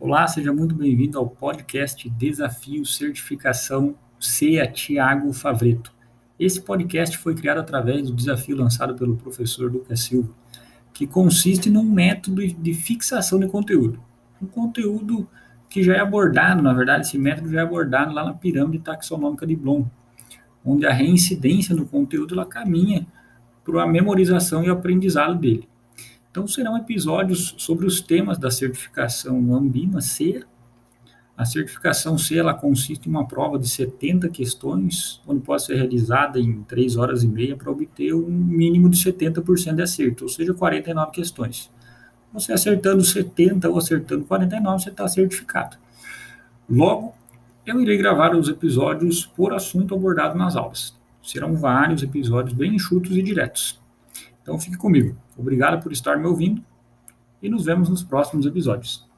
Olá, seja muito bem-vindo ao podcast Desafio Certificação CEA Tiago Favreto. Esse podcast foi criado através do desafio lançado pelo professor Lucas Silva, que consiste num método de fixação de conteúdo. Um conteúdo que já é abordado, na verdade, esse método já é abordado lá na pirâmide taxonômica de Bloom, onde a reincidência do conteúdo ela caminha para a memorização e aprendizado dele. Então, serão episódios sobre os temas da certificação Ambima C. A certificação C ela consiste em uma prova de 70 questões, onde pode ser realizada em 3 horas e meia para obter um mínimo de 70% de acerto, ou seja, 49 questões. Você acertando 70 ou acertando 49, você está certificado. Logo, eu irei gravar os episódios por assunto abordado nas aulas. Serão vários episódios bem enxutos e diretos. Então fique comigo. Obrigado por estar me ouvindo e nos vemos nos próximos episódios.